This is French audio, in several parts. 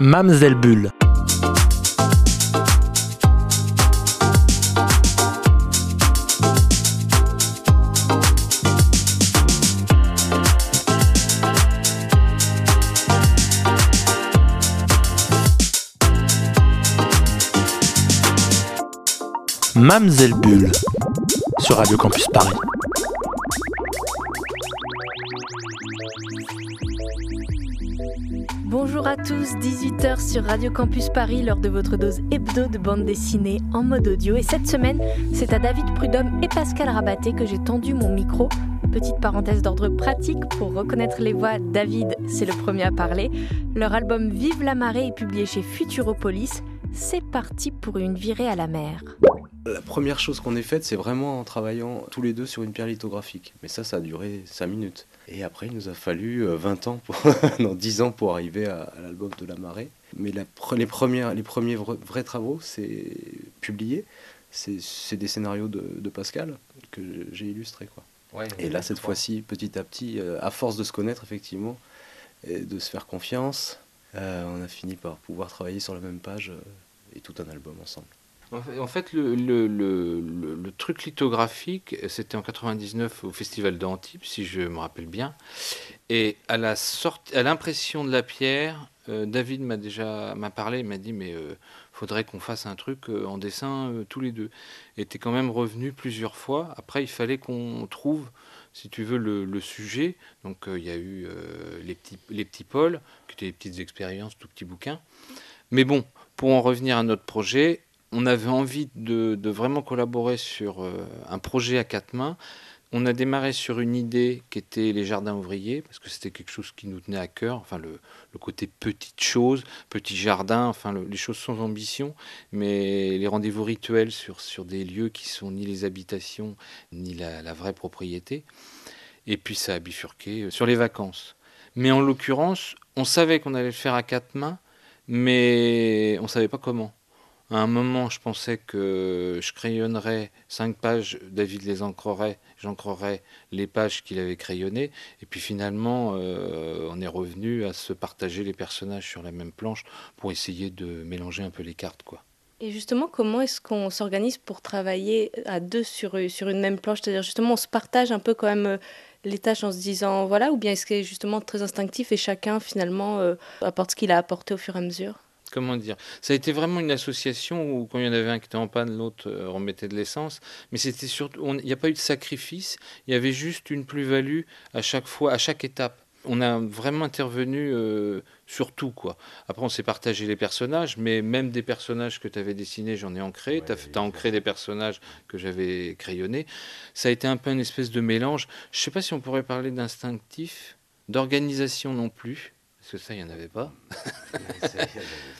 Mamselle Bulle. Mamselle Bulle sur Radio Campus Paris. Bonjour à tous, 18h sur Radio Campus Paris, lors de votre dose hebdo de bande dessinée en mode audio. Et cette semaine, c'est à David Prudhomme et Pascal Rabaté que j'ai tendu mon micro. Petite parenthèse d'ordre pratique pour reconnaître les voix, David, c'est le premier à parler. Leur album Vive la marée est publié chez Futuropolis. C'est parti pour une virée à la mer. La première chose qu'on ait faite, c'est vraiment en travaillant tous les deux sur une pierre lithographique. Mais ça, ça a duré 5 minutes. Et après, il nous a fallu 20 euh, ans, pour non, 10 ans pour arriver à, l'album de La Marée. Mais la, les, premières, les premiers vrais, travaux, c'est publié. C'est des scénarios de, Pascal que j'ai illustrés. Quoi. et là, cette fois-ci, petit à petit, euh, à force de se connaître, effectivement, et de se faire confiance, euh, on a fini par pouvoir travailler sur la même page et tout un album ensemble. En fait, le, truc lithographique, c'était en 99 au Festival d'Antibes, si je me rappelle bien. Et à l'impression de la pierre, euh, David m'a déjà m'a parlé, il m'a dit mais euh, faudrait qu'on fasse un truc euh, en dessin tous les deux. Et quand même revenu plusieurs fois. Après, il fallait qu'on trouve, si tu veux, le, sujet. Donc il y a eu les petits les petits pôles, qui étaient des petites expériences, tout petits bouquins. Mais bon, pour en revenir à notre projet, on avait envie de, vraiment collaborer sur euh, un projet à quatre mains. On a démarré sur une idée qui était les jardins ouvriers, parce que c'était quelque chose qui nous tenait à cœur, enfin le, côté petite chose, petit jardin, enfin les choses sans ambition, mais les rendez-vous rituels sur, des lieux qui sont ni les habitations, ni la, la vraie propriété. Et puis ça a bifurqué euh, sur les vacances. Mais en l'occurrence, on savait qu'on allait le faire à quatre mains, mais on ne savait pas comment. À un moment, je pensais que je crayonnerais cinq pages, David les ancrerait, j'ancrerais les pages qu'il avait crayonnées. Et puis finalement, euh, on est revenu à se partager les personnages sur la même planche pour essayer de mélanger un peu les cartes. quoi. Et justement, comment est-ce qu'on s'organise pour travailler à deux sur, sur une même planche? C'est-à-dire justement, on se partage un peu quand même euh, les tâches en se disant voilà, ou bien est-ce que c'est justement très instinctif et chacun finalement euh, apporte ce qu'il a apporté au fur et à mesure? Comment dire Ça a été vraiment une association où quand il y en avait un qui était en panne, l'autre euh, remettait de l'essence. Mais c'était surtout, il n'y a pas eu de sacrifice. Il y avait juste une plus-value à chaque fois, à chaque étape. On a vraiment intervenu euh, sur tout, quoi. Après, on s'est partagé les personnages, mais même des personnages que tu avais dessinés, j'en ai ancré. tu as, ancré des personnages que j'avais crayonnés. Ça a été un peu une espèce de mélange. Je ne sais pas si on pourrait parler d'instinctif, d'organisation non plus. Parce que ça, il n'y en avait pas.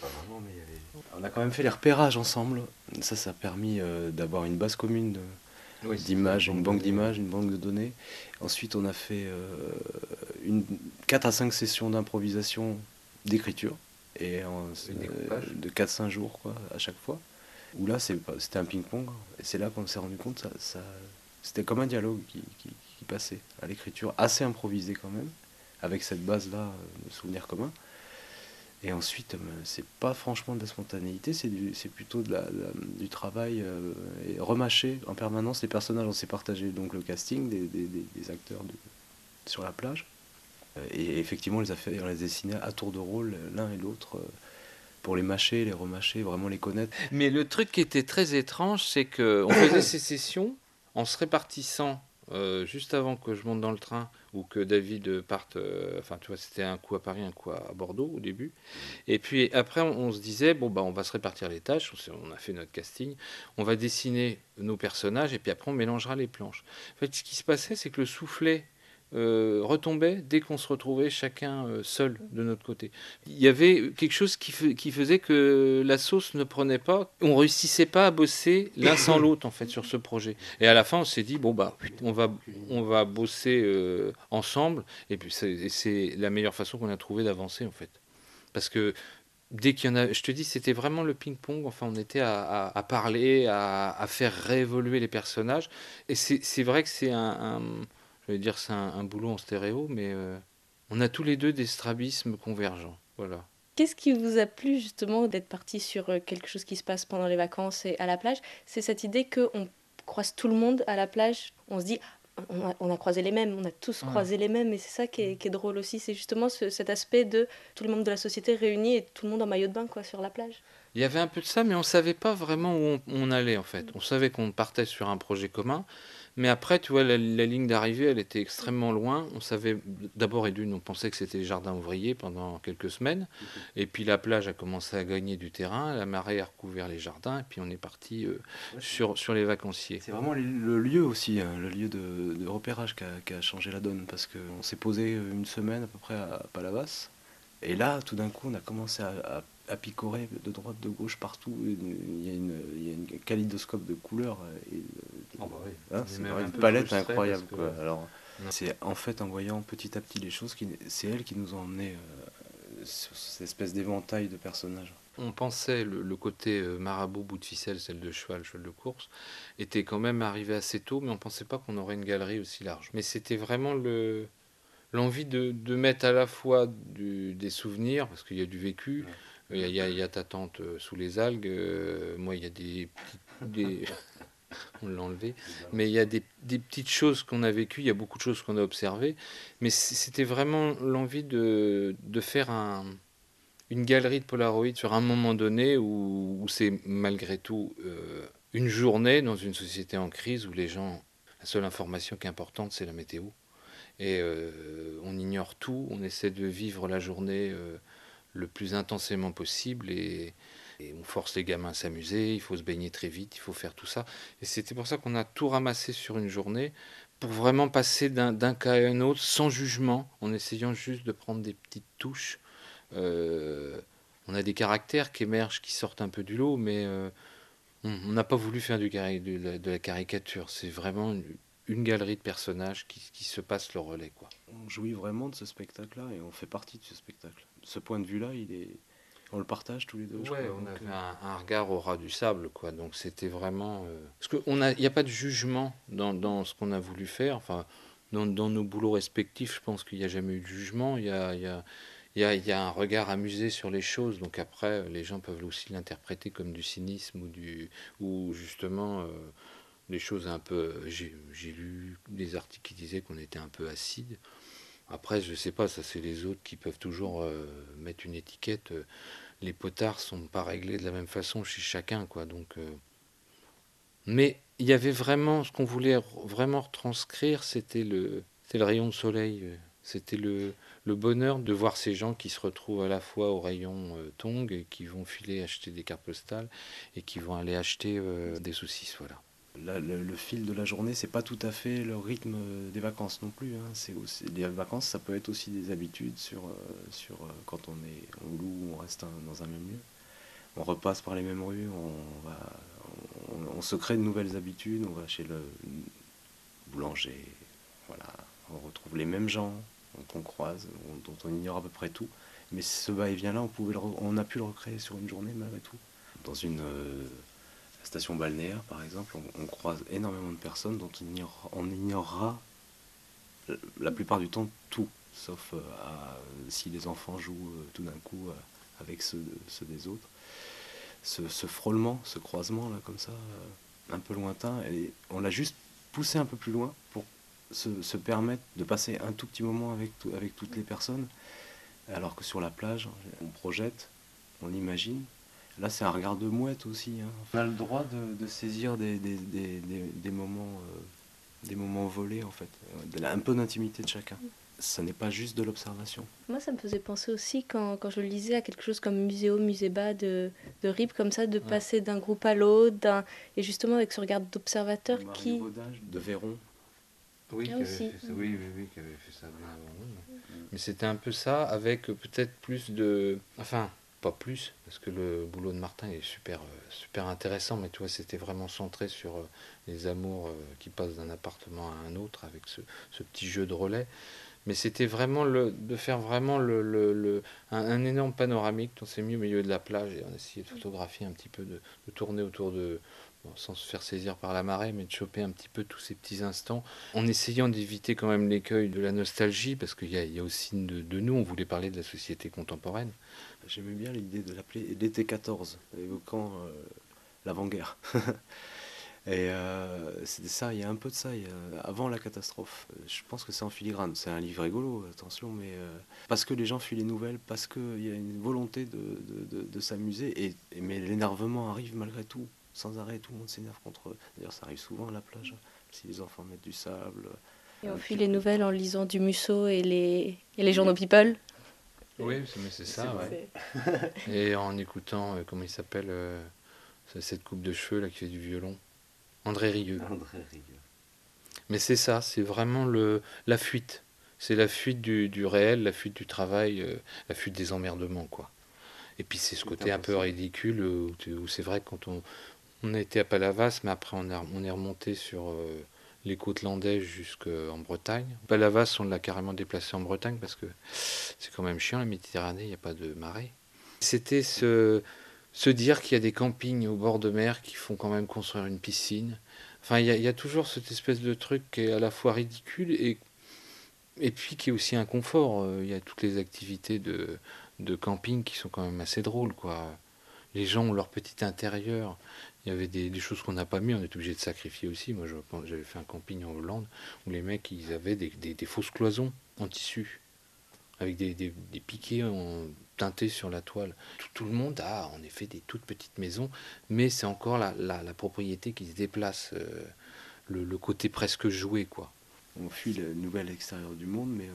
On a quand même fait les repérages ensemble. Ça, ça a permis euh, d'avoir une base commune d'images, une banque d'images, une banque de données. Ensuite, on a fait euh, une, 4 à 5 sessions d'improvisation d'écriture. Et euh, de 4-5 jours quoi, à chaque fois. Où là, c'était un ping-pong. Et c'est là qu'on s'est rendu compte, ça, ça c'était comme un dialogue qui, qui passait à l'écriture, assez improvisé quand même avec cette base-là de souvenirs communs. Et ensuite, euh, c'est pas franchement de la spontanéité, c'est plutôt de la, du travail euh, remâcher en permanence les personnages. On s'est partagé donc le casting des, des, acteurs de, sur la plage. Et effectivement, les affaires, on les dessinait à tour de rôle, l'un et l'autre, pour les mâcher, les remâcher, vraiment les connaître. Mais le truc qui était très étrange, c'est qu'on faisait ces sessions en se répartissant euh, juste avant que je monte dans le train ou que David parte, euh, enfin tu vois, c'était un coup à Paris, un coup à Bordeaux au début. Et puis après, on, se disait, bon, bah, on va se répartir les tâches, on a fait notre casting, on va dessiner nos personnages et puis après on mélangera les planches. En fait, ce qui se passait, c'est que le soufflet euh, retombait dès qu'on se retrouvait chacun euh, seul de notre côté. Il y avait quelque chose qui, qui, faisait que la sauce ne prenait pas. On réussissait pas à bosser l'un sans l'autre en fait sur ce projet. Et à la fin, on s'est dit bon bah on va on va bosser euh, ensemble. Et puis c'est la meilleure façon qu'on a trouvé d'avancer en fait, parce que dès qu'il y en a, je te dis, c'était vraiment le ping-pong. Enfin, on était à, à, parler, à, à, faire réévoluer les personnages. Et c'est vrai que c'est un vais dire c'est un, boulot en stéréo, mais euh, on a tous les deux des strabismes convergents. Voilà. Qu'est-ce qui vous a plu justement d'être parti sur euh, quelque chose qui se passe pendant les vacances et à la plage? C'est cette idée qu'on croise tout le monde à la plage. On se dit, on a, croisé les mêmes, on a tous croisé les mêmes, et c'est ça qui est, drôle aussi. C'est justement cet aspect de tout le monde de la société réuni et tout le monde en maillot de bain quoi, sur la plage. Il y avait un peu de ça, mais on ne savait pas vraiment où on allait en fait. On savait qu'on partait sur un projet commun, mais après, tu vois, la, ligne d'arrivée, elle était extrêmement loin. On savait, d'abord et d'une, on pensait que c'était les jardins ouvriers pendant quelques semaines. Et puis la plage a commencé à gagner du terrain, la marée a recouvert les jardins, et puis on est parti euh, sur, sur les vacanciers. C'est vraiment le lieu aussi, hein, le lieu de, repérage qui a, changé la donne, parce qu'on s'est posé une semaine à peu près à Palavas. Et là, tout d'un coup, on a commencé à à picorer de droite, de gauche, partout. Il y a une, il y a une kaléidoscope de couleurs. Et, oh bah oui. Hein, c'est une palette incroyable. Quoi. Alors, c'est en fait en voyant petit à petit les choses, c'est elle qui nous a emmené euh, sur cette espèce d'éventail de personnages. On pensait le, le côté euh, marabout, bout de ficelle, celle de cheval, cheval de course, était quand même arrivé assez tôt, mais on pensait pas qu'on aurait une galerie aussi large. Mais c'était vraiment le l'envie de, de, mettre à la fois du, des souvenirs, parce qu'il y a du vécu, il y, a, ta tante euh, sous les algues. Euh, moi, il y a des, on l'a. Mais il y a des, des petites choses qu'on a vécues, il y a beaucoup de choses qu'on a observées. Mais c'était vraiment l'envie de, de faire un, une galerie de Polaroid sur un moment donné où, où c'est malgré tout euh, une journée dans une société en crise où les gens, la seule information qui est importante, c'est la météo. Et on ignore tout, on essaie de vivre la journée le plus intensément possible et, on force les gamins à s'amuser, il faut se baigner très vite, il faut faire tout ça. Et c'était pour ça qu'on a tout ramassé sur une journée pour vraiment passer d'un cas à un autre sans jugement, en essayant juste de prendre des petites touches. Euh, on a des caractères qui émergent, qui sortent un peu du lot, mais euh, on n'a pas voulu faire de, la, caricature. C'est vraiment une, galerie de personnages qui, se passent le relais. On jouit vraiment de ce spectacle-là et on fait partie de ce spectacle ce point de vue-là, il est, on le partage tous les deux. Ouais, on avait euh, un, regard au ras du sable, quoi. Donc c'était vraiment. Euh, parce qu'il n'y a pas de jugement dans, dans ce qu'on a voulu faire. Enfin, dans, dans, nos boulots respectifs, je pense qu'il n'y a jamais eu de jugement. Il y a, il y a, il y, a, il y a un regard amusé sur les choses. Donc après, les gens peuvent aussi l'interpréter comme du cynisme ou, du, ou justement euh, des choses un peu. J'ai lu des articles qui disaient qu'on était un peu acide. Après, je sais pas, ça c'est les autres qui peuvent toujours euh, mettre une étiquette. Les potards sont pas réglés de la même façon chez chacun, quoi. Donc, euh. mais il y avait vraiment ce qu'on voulait vraiment retranscrire, c'était le, le rayon de soleil. Euh. C'était le, le, bonheur de voir ces gens qui se retrouvent à la fois au rayon Tong et qui vont filer acheter des cartes postales et qui vont aller acheter des saucisses, voilà le, fil de la journée, c'est pas tout à fait le rythme des vacances non plus. Hein. C'est les vacances, ça peut être aussi des habitudes sur, euh, sur euh, quand on est on loue, on reste dans un même lieu. On repasse par les mêmes rues, on va, on, se crée de nouvelles habitudes. On va chez le boulanger, voilà, on retrouve les mêmes gens qu'on croise, dont on ignore à peu près tout. Mais ce va-et-vient-là, on pouvait, on a pu le recréer sur une journée malgré tout, euh, station balnéaire, par exemple, on, croise énormément de personnes dont on, ignorera la plupart du temps tout, sauf euh, si les enfants jouent euh, tout d'un coup euh, avec ceux, des autres. Ce, frôlement, ce croisement là comme ça, un peu lointain, on l'a juste poussé un peu plus loin pour se, permettre de passer un tout petit moment avec, avec toutes les personnes, alors que sur la plage, on projette, on imagine, Là, c'est un regard de mouette aussi. Hein. On a le droit de, saisir des, moments, euh, des moments volés, en fait. Un peu d'intimité de chacun. Ça n'est pas juste de l'observation. Moi, ça me faisait penser aussi, quand, quand, je lisais, à quelque chose comme Muséo, Muséba de, de RIP, comme ça, de passer d'un groupe à l'autre, et justement avec ce regard d'observateur qui... de Véron. Oui, ah, aussi. oui, oui, oui, qui avait fait ça avant Mais c'était un peu ça, avec peut-être plus de... Enfin, pas plus, parce que le boulot de Martin est super, euh, super intéressant, mais tu vois, c'était vraiment centré sur euh, les amours euh, qui passent d'un appartement à un autre avec ce, ce petit jeu de relais. Mais c'était vraiment le, de faire vraiment le, le, un, énorme panoramique. On s'est mis au milieu de la plage et on a essayé de photographier un petit peu, de, de tourner autour de, sans se faire saisir par la marée, mais de choper un petit peu tous ces petits instants, en essayant d'éviter quand même l'écueil de la nostalgie, parce qu'il y, a aussi de, nous, on voulait parler de la société contemporaine. J'aimais bien l'idée de l'appeler l'été 14, évoquant euh, l'avant-guerre. Et euh, c'était ça, il y a un peu de ça, avant la catastrophe. Je pense que c'est en filigrane. C'est un livre rigolo, attention, mais euh, parce que les gens fuient les nouvelles, parce qu'il y a une volonté de, s'amuser, et, mais l'énervement arrive malgré tout sans arrêt, tout le monde s'énerve contre eux. D'ailleurs, ça arrive souvent à la plage, si les enfants mettent du sable. Et on fuit les nouvelles en lisant du Musso et les, et les journaux People. Oui, mais c'est ça, ouais. et en écoutant, euh, comment il s'appelle, euh, cette coupe de cheveux là qui fait du violon André Rieu. André Rieu. Mais c'est ça, c'est vraiment le, la fuite. C'est la fuite du, du, réel, la fuite du travail, euh, la fuite des emmerdements, quoi. Et puis c'est ce côté un peu ridicule où c'est vrai que quand on, on a été à Palavas, mais après on, est remonté sur euh, les côtes landaises jusqu'en Bretagne. Palavas, on l'a carrément déplacé en Bretagne parce que c'est quand même chiant, la Méditerranée, il n'y a pas de marée. C'était se, dire qu'il y a des campings au bord de mer qui font quand même construire une piscine. Enfin, il y, y, a toujours cette espèce de truc qui est à la fois ridicule et, et puis qui est aussi un confort. Euh, il y a toutes les activités de, de camping qui sont quand même assez drôles, quoi. Les gens ont leur petit intérieur. Il y avait des, choses qu'on n'a pas mis, on est obligé de sacrifier aussi. Moi, j'avais fait un camping en Hollande où les mecs, ils avaient des, fausses cloisons en tissu, avec des, piquets en, teintés sur la toile. Tout, le monde a en effet des toutes petites maisons, mais c'est encore la, propriété qui se déplace, euh, le, côté presque joué, quoi. On fuit le nouvel extérieur du monde, mais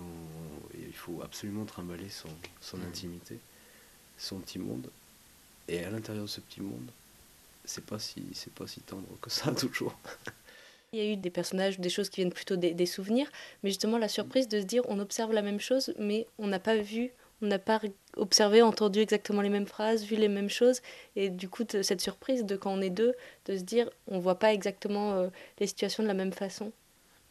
il faut absolument trimballer son, son mmh. intimité, son petit monde. Et à l'intérieur de ce petit monde, c'est pas si c'est pas si tendre que ça toujours. Il y a eu des personnages, des choses qui viennent plutôt des, souvenirs, mais justement la surprise de se dire on observe la même chose, mais on n'a pas vu, on n'a pas observé, entendu exactement les mêmes phrases, vu les mêmes choses, et du coup cette surprise de quand on est deux, de se dire on voit pas exactement euh, les situations de la même façon.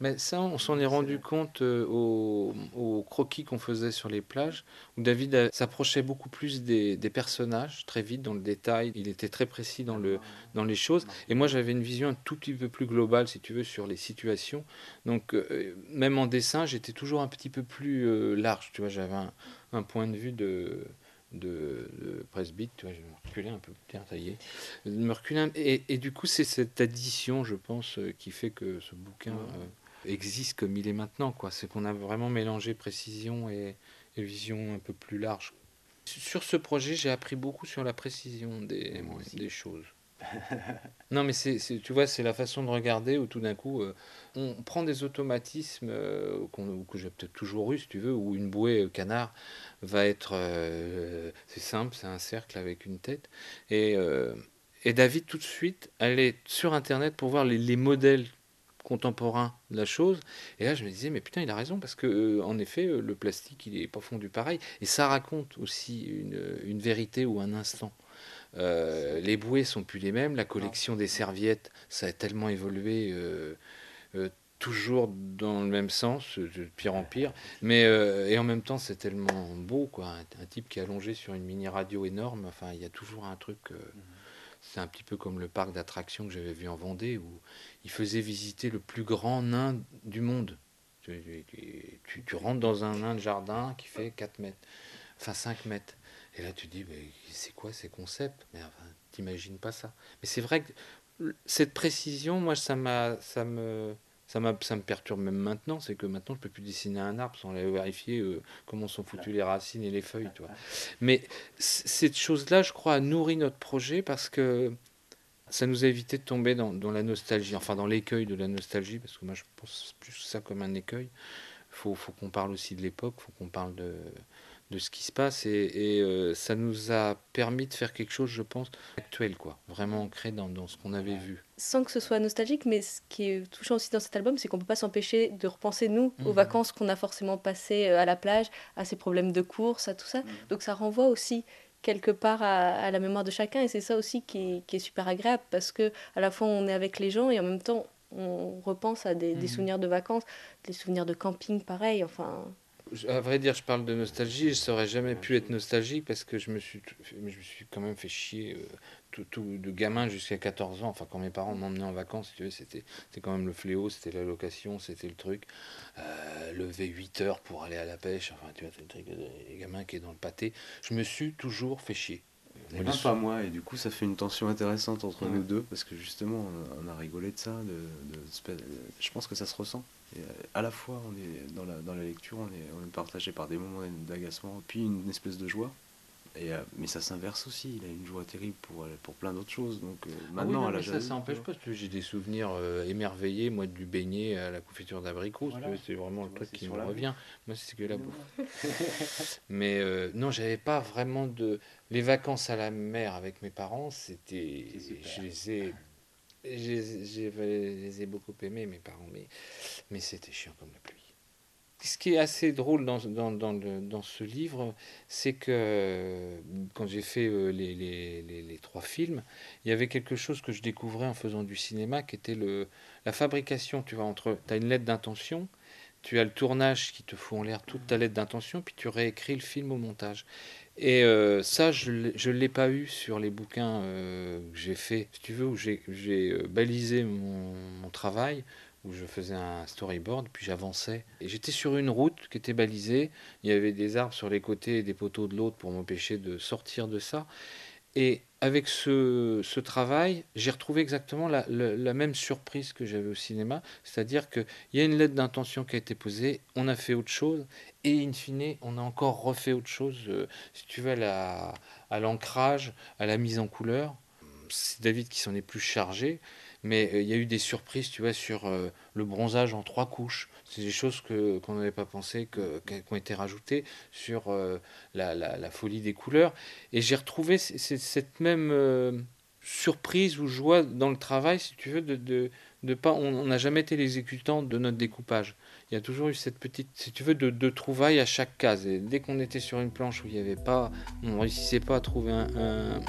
Mais ça, on s'en est rendu compte euh, au, croquis qu'on faisait sur les plages, où David s'approchait beaucoup plus des, personnages, très vite dans le détail. Il était très précis dans, le, dans les choses. Et moi, j'avais une vision un tout petit peu plus globale, si tu veux, sur les situations. Donc, euh, même en dessin, j'étais toujours un petit peu plus euh, large. Tu vois, j'avais un, point de vue de de, de presbyte, tu vois, je me reculer un peu, est, me reculer, et, et, du coup, c'est cette addition, je pense, qui fait que ce bouquin existe comme il est maintenant. Quoi. C'est qu'on a vraiment mélangé précision et, vision un peu plus large. Sur ce projet, j'ai appris beaucoup sur la précision des, des choses. non, mais c'est, tu vois, c'est la façon de regarder où tout d'un coup, euh, on prend des automatismes euh, que j'ai peut-être toujours eu, si tu veux, où une bouée euh, canard va être. c'est simple, c'est un cercle avec une tête. Et, et David, tout de suite, allait sur Internet pour voir les, les modèles contemporain de la chose. Et là, je me disais, mais putain, il a raison, parce que euh, en effet, euh, le plastique, il n'est pas fondu pareil. Et ça raconte aussi une, une vérité ou un instant. Euh, les bouées sont plus les mêmes. La collection des serviettes, ça a tellement évolué. toujours dans le même sens, de pire en pire, mais et en même temps c'est tellement beau quoi, un, type qui est allongé sur une mini radio énorme, enfin il y a toujours un truc, mhm. C'est un petit peu comme le parc d'attractions que j'avais vu en Vendée où il faisait visiter le plus grand nain du monde. Tu, rentres dans un nain de jardin qui fait 4 mètres, enfin 5 mètres. Et là, tu dis, mais c'est quoi ces concepts? Mais enfin, t'imagines pas ça. Mais c'est vrai que cette précision, moi, ça, m'a, ça, me, ça, ça me perturbe même maintenant. C'est que maintenant, je peux plus dessiner un arbre sans aller vérifier euh, comment sont foutues les racines et les feuilles. Toi. Mais cette chose-là, je crois, a nourri notre projet parce que ça nous a évité de tomber dans, la nostalgie, enfin dans l'écueil de la nostalgie, parce que moi je pense plus ça comme un écueil. Il faut, faut qu'on parle aussi de l'époque, il faut qu'on parle de, de ce qui se passe, et, euh, ça nous a permis de faire quelque chose, je pense, actuel, quoi, vraiment ancré dans, dans ce qu'on avait vu. Sans que ce soit nostalgique, mais ce qui est touchant aussi dans cet album, c'est qu'on peut pas s'empêcher de repenser, nous, aux mhm. vacances qu'on a forcément passées euh, à la plage, à ces problèmes de course, à tout ça. Mhm. Donc ça renvoie aussi quelque part à, la mémoire de chacun et c'est ça aussi qui est, super agréable parce que à la fois on est avec les gens et en même temps on repense à des, mhm. souvenirs de vacances, des souvenirs de camping pareil, enfin À vrai dire, je parle de nostalgie. Je n'aurais jamais pu être nostalgique parce que je me suis, je me suis quand même fait chier euh, tout, tout, de gamin jusqu'à 14 ans. Enfin, quand mes parents m'emmenaient en vacances, tu c'était, c'était quand même le fléau, c'était la location, c'était le truc. Euh, lever 8 heures pour aller à la pêche. Enfin, tu vois, c'est le truc, les gamins qui est dans le pâté. Je me suis toujours fait chier. Et même pas moi, et du coup ça fait une tension intéressante entre nous deux, parce que justement on a, rigolé de ça, de, je pense que ça se ressent. Et euh, à la fois on est dans la, dans la lecture, on est, on est partagé par des moments d'agacement, puis une espèce de joie. Euh, mais ça s'inverse aussi, il a une joie terrible pour, euh, pour plein d'autres choses. Donc euh, ah maintenant, à la ça, ça n'empêche pas, j'ai des souvenirs émerveillés, moi, du beignet à la confiture d'abricot. C'est vraiment le truc qui me revient. Moi, c'est que la bouffe. mais non, j'avais pas vraiment de. Les vacances à la mer avec mes parents, c'était. Je les ai. Je les ai beaucoup aimés, mes parents, mais, mais c'était chiant comme la pluie ce qui est assez drôle dans, dans, dans, le, dans ce livre, c'est que quand j'ai fait euh, les, les, les, trois films, il y avait quelque chose que je découvrais en faisant du cinéma, qui était le, la fabrication. Tu vois, entre, tu as une lettre d'intention, tu as le tournage qui te fout en l'air toute ta lettre d'intention, puis tu réécris le film au montage. Et euh, ça, je ne l'ai pas eu sur les bouquins euh, que j'ai fait, si tu veux, où j'ai balisé mon, mon travail où je faisais un storyboard, puis j'avançais. Et j'étais sur une route qui était balisée. Il y avait des arbres sur les côtés et des poteaux de l'autre pour m'empêcher de sortir de ça. Et avec ce, ce travail, j'ai retrouvé exactement la, la, même surprise que j'avais au cinéma, c'est-à-dire qu'il y a une lettre d'intention qui a été posée, on a fait autre chose, et in fine, on a encore refait autre chose, euh, si tu veux, à l'ancrage, à, à la mise en couleur. C'est David qui s'en est plus chargé, mais euh, il y a eu des surprises, tu vois, sur euh, le bronzage en trois couches. C'est des choses qu'on n'avait pas pensé, que, qui ont été rajoutées sur euh, la, la, folie des couleurs. Et j'ai retrouvé cette même surprise ou joie dans le travail, si tu veux, de, On n'a jamais été l'exécutant de notre découpage il y a toujours eu cette petite, si tu veux, de, de trouvailles à chaque case. Et dès qu'on était sur une planche où il n'y avait pas, on réussissait pas à trouver un,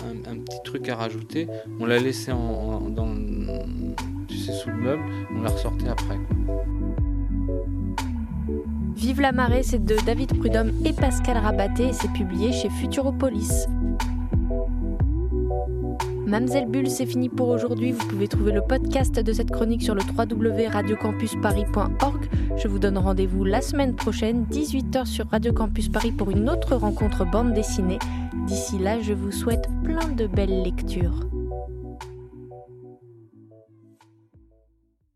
petit truc à rajouter, on la laissait dans, tu sais, sous le meuble, on la ressortait après. Vive la marée, c'est de David Prudhomme et Pascal Rabaté et c'est publié chez Futuropolis. Mamselle Bulle, c'est fini pour aujourd'hui. Vous pouvez trouver le podcast de cette chronique sur le www.radiocampusparis.org. Je vous donne rendez-vous la semaine prochaine, 18h sur Radio Campus Paris pour une autre rencontre bande dessinée. D'ici là, je vous souhaite plein de belles lectures.